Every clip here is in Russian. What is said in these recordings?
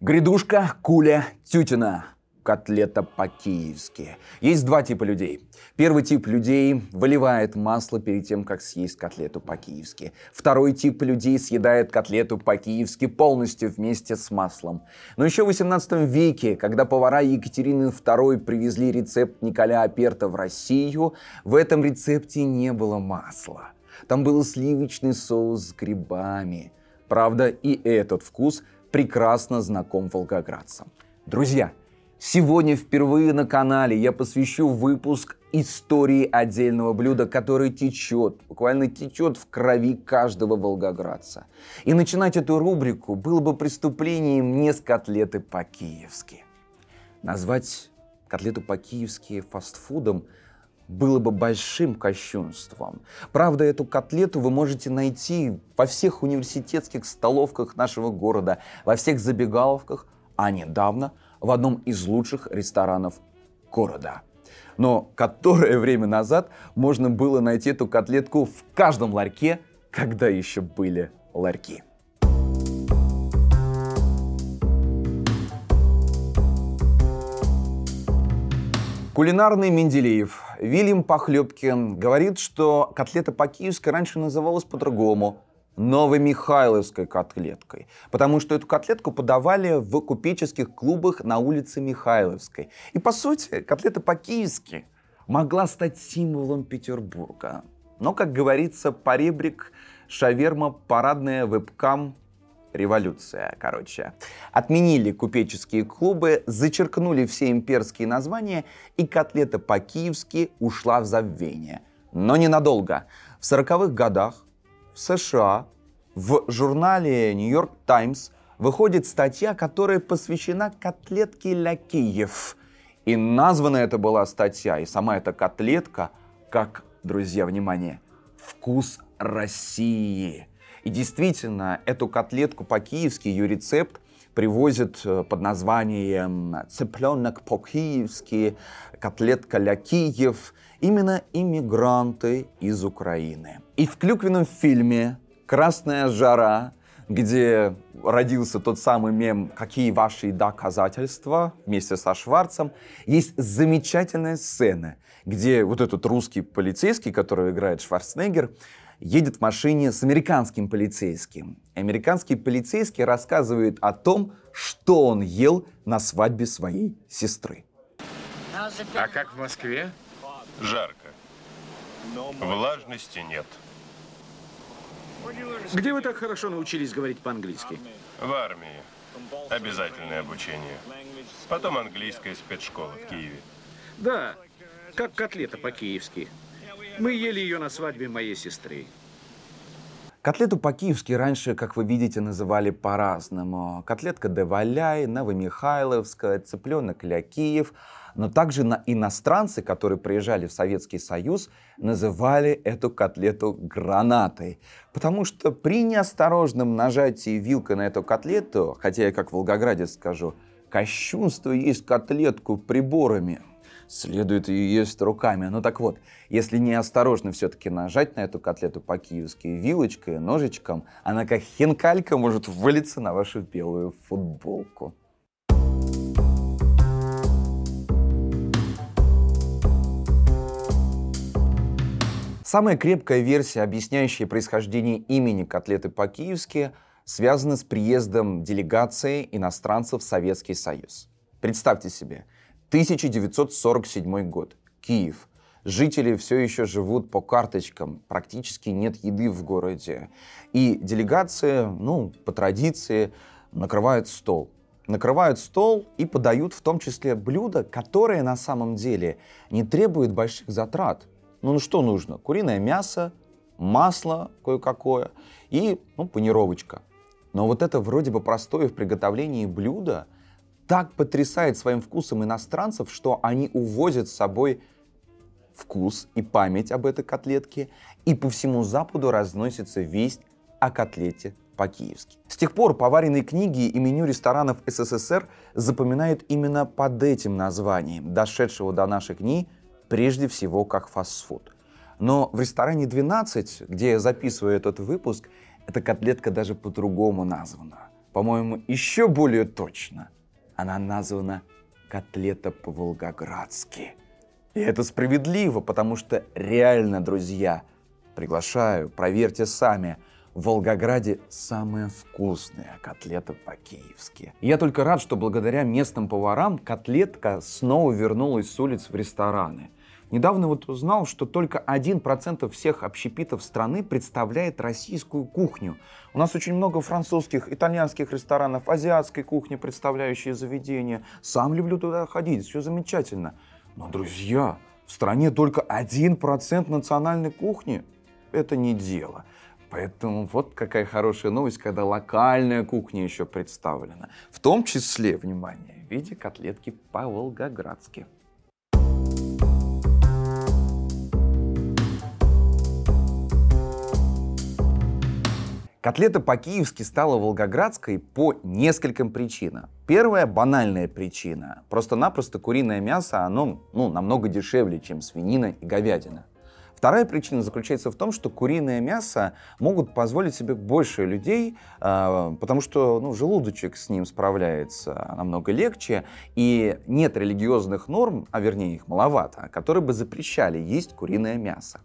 Грядушка, куля, тютина. Котлета по-киевски. Есть два типа людей. Первый тип людей выливает масло перед тем, как съесть котлету по-киевски. Второй тип людей съедает котлету по-киевски полностью вместе с маслом. Но еще в 18 веке, когда повара Екатерины II привезли рецепт Николя Аперта в Россию, в этом рецепте не было масла. Там был сливочный соус с грибами. Правда, и этот вкус прекрасно знаком волгоградцам. Друзья, сегодня впервые на канале я посвящу выпуск истории отдельного блюда, которое течет, буквально течет в крови каждого волгоградца. И начинать эту рубрику было бы преступлением не с котлеты по-киевски. Назвать котлету по-киевски фастфудом – было бы большим кощунством. Правда, эту котлету вы можете найти во всех университетских столовках нашего города, во всех забегаловках, а недавно в одном из лучших ресторанов города. Но которое время назад можно было найти эту котлетку в каждом ларьке, когда еще были ларьки. Кулинарный Менделеев Вильям Похлебкин говорит, что котлета по-киевски раньше называлась по-другому – Новомихайловской котлеткой, потому что эту котлетку подавали в купеческих клубах на улице Михайловской. И, по сути, котлета по-киевски могла стать символом Петербурга. Но, как говорится, поребрик, шаверма, парадная вебкам – революция, короче. Отменили купеческие клубы, зачеркнули все имперские названия, и котлета по-киевски ушла в забвение. Но ненадолго. В 40-х годах в США в журнале New York Times выходит статья, которая посвящена котлетке Ля Киев. И названа это была статья, и сама эта котлетка, как, друзья, внимание, «Вкус России». И действительно, эту котлетку по-киевски, ее рецепт привозят э, под названием «цыпленок по-киевски», «котлетка ля Киев», именно иммигранты из Украины. И в клюквенном фильме «Красная жара», где родился тот самый мем «Какие ваши доказательства?» вместе со Шварцем, есть замечательная сцена, где вот этот русский полицейский, который играет Шварценеггер, едет в машине с американским полицейским. Американский полицейский рассказывает о том, что он ел на свадьбе своей сестры. А как в Москве? Жарко. Влажности нет. Где вы так хорошо научились говорить по-английски? В армии. Обязательное обучение. Потом английская спецшкола в Киеве. Да, как котлета по-киевски. Мы ели ее на свадьбе моей сестры. Котлету по-киевски раньше, как вы видите, называли по-разному. Котлетка де Валяй, Новомихайловская, цыпленок ля Киев. Но также на иностранцы, которые приезжали в Советский Союз, называли эту котлету гранатой. Потому что при неосторожном нажатии вилкой на эту котлету, хотя я как волгоградец скажу, кощунство есть котлетку приборами – следует ее есть руками. Ну так вот, если неосторожно все-таки нажать на эту котлету по-киевски вилочкой, ножичком, она как хинкалька может вылиться на вашу белую футболку. Самая крепкая версия, объясняющая происхождение имени котлеты по-киевски, связана с приездом делегации иностранцев в Советский Союз. Представьте себе, 1947 год. Киев. Жители все еще живут по карточкам, практически нет еды в городе. И делегация, ну, по традиции, накрывает стол. Накрывают стол и подают в том числе блюда, которые на самом деле не требуют больших затрат. Ну, ну что нужно? Куриное мясо, масло кое-какое и ну, панировочка. Но вот это вроде бы простое в приготовлении блюдо – так потрясает своим вкусом иностранцев, что они увозят с собой вкус и память об этой котлетке, и по всему Западу разносится весть о котлете по-киевски. С тех пор поваренные книги и меню ресторанов СССР запоминают именно под этим названием, дошедшего до наших дней прежде всего как фастфуд. Но в ресторане 12, где я записываю этот выпуск, эта котлетка даже по-другому названа. по-моему, еще более точно. Она названа котлета по-волгоградски. И это справедливо, потому что реально, друзья, приглашаю, проверьте сами – в Волгограде самая вкусная котлета по-киевски. Я только рад, что благодаря местным поварам котлетка снова вернулась с улиц в рестораны. Недавно вот узнал, что только 1% всех общепитов страны представляет российскую кухню. У нас очень много французских, итальянских ресторанов, азиатской кухни, представляющие заведения. Сам люблю туда ходить, все замечательно. Но, друзья, в стране только 1% национальной кухни. Это не дело. Поэтому вот какая хорошая новость, когда локальная кухня еще представлена. В том числе, внимание, в виде котлетки по-волгоградски. Котлета по-киевски стала волгоградской по нескольким причинам. Первая банальная причина. Просто-напросто куриное мясо, оно ну, намного дешевле, чем свинина и говядина. Вторая причина заключается в том, что куриное мясо могут позволить себе больше людей, а, потому что ну, желудочек с ним справляется намного легче, и нет религиозных норм, а вернее их маловато, которые бы запрещали есть куриное мясо.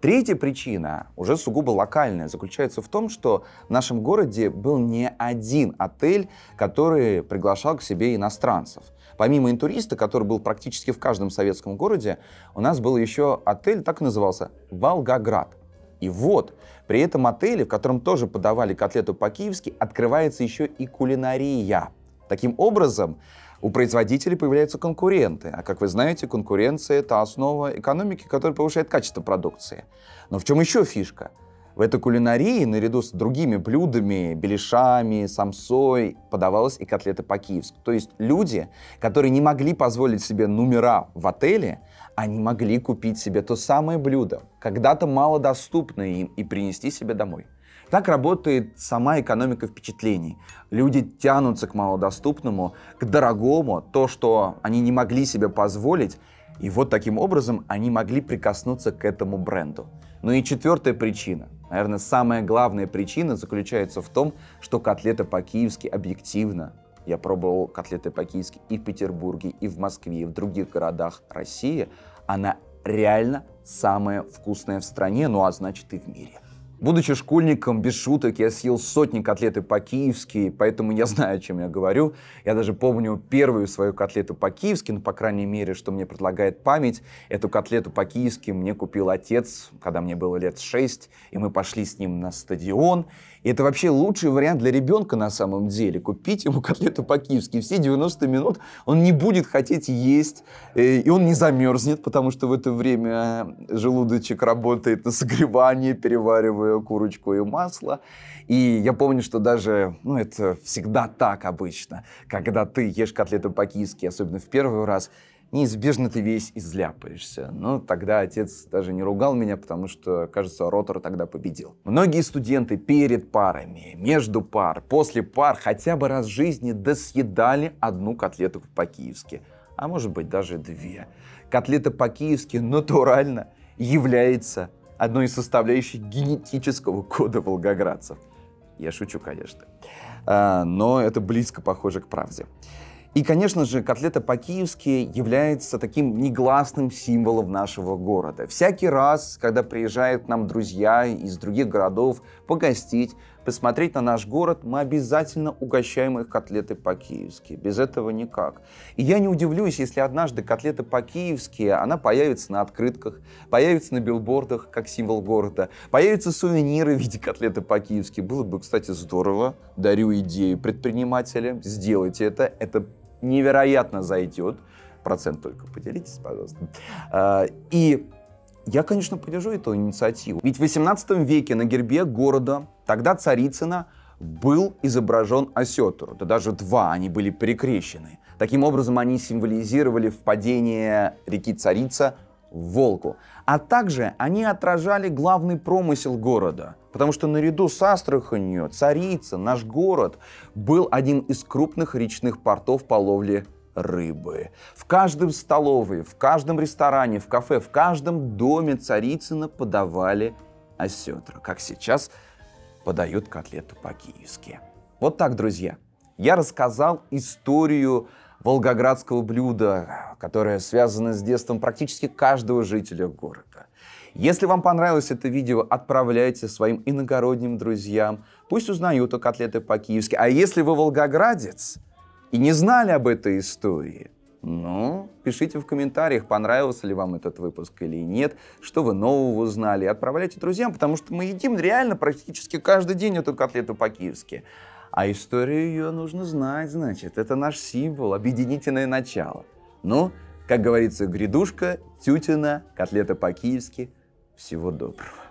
Третья причина, уже сугубо локальная, заключается в том, что в нашем городе был не один отель, который приглашал к себе иностранцев – Помимо интуриста, который был практически в каждом советском городе, у нас был еще отель, так и назывался, Волгоград. И вот, при этом отеле, в котором тоже подавали котлету по-киевски, открывается еще и кулинария. Таким образом, у производителей появляются конкуренты. А как вы знаете, конкуренция — это основа экономики, которая повышает качество продукции. Но в чем еще фишка? В этой кулинарии, наряду с другими блюдами, беляшами, самсой, подавалась и котлета по-киевски. То есть люди, которые не могли позволить себе номера в отеле, они могли купить себе то самое блюдо, когда-то малодоступное им, и принести себе домой. Так работает сама экономика впечатлений. Люди тянутся к малодоступному, к дорогому, то, что они не могли себе позволить, и вот таким образом они могли прикоснуться к этому бренду. Ну и четвертая причина, наверное, самая главная причина заключается в том, что котлета по-киевски объективно. Я пробовал котлеты по-киевски и в Петербурге, и в Москве, и в других городах России. Она реально самая вкусная в стране, ну а значит и в мире. Будучи школьником, без шуток, я съел сотни котлеты по-киевски, поэтому я знаю, о чем я говорю. Я даже помню первую свою котлету по-киевски, ну, по крайней мере, что мне предлагает память. Эту котлету по-киевски мне купил отец, когда мне было лет шесть, и мы пошли с ним на стадион. И это вообще лучший вариант для ребенка на самом деле. Купить ему котлету по-киевски. Все 90 минут он не будет хотеть есть, э, и он не замерзнет, потому что в это время желудочек работает на согревание, переваривая курочку и масло. И я помню, что даже, ну, это всегда так обычно, когда ты ешь котлету по-киевски, особенно в первый раз, неизбежно ты весь изляпаешься. Но тогда отец даже не ругал меня, потому что, кажется, Ротор тогда победил. Многие студенты перед парами, между пар, после пар хотя бы раз в жизни досъедали одну котлету по-киевски. А может быть даже две. Котлета по-киевски натурально является одной из составляющих генетического кода волгоградцев. Я шучу, конечно. А, но это близко похоже к правде. И, конечно же, котлета по-киевски является таким негласным символом нашего города. Всякий раз, когда приезжают к нам друзья из других городов погостить, посмотреть на наш город, мы обязательно угощаем их котлеты по-киевски. Без этого никак. И я не удивлюсь, если однажды котлета по-киевски, она появится на открытках, появится на билбордах как символ города, появятся сувениры в виде котлеты по-киевски. Было бы, кстати, здорово. Дарю идею предпринимателям. Сделайте это. Это невероятно зайдет. Процент только поделитесь, пожалуйста. А, и я, конечно, поддержу эту инициативу. Ведь в 18 веке на гербе города, тогда Царицына, был изображен осетр. Да даже два, они были перекрещены. Таким образом, они символизировали впадение реки Царица в Волгу. А также они отражали главный промысел города. Потому что наряду с Астраханью, Царица, наш город, был один из крупных речных портов по ловле рыбы. В каждом столовой, в каждом ресторане, в кафе, в каждом доме Царицына подавали осетра. Как сейчас подают котлету по-киевски. Вот так, друзья. Я рассказал историю волгоградского блюда, которое связано с детством практически каждого жителя города. Если вам понравилось это видео, отправляйте своим иногородним друзьям. Пусть узнают о котлеты по-киевски. А если вы волгоградец и не знали об этой истории, ну, пишите в комментариях, понравился ли вам этот выпуск или нет, что вы нового узнали. Отправляйте друзьям, потому что мы едим реально практически каждый день эту котлету по-киевски. А историю ее нужно знать, значит. Это наш символ, объединительное начало. Ну, как говорится, грядушка, тютина, котлета по-киевски. Всего доброго.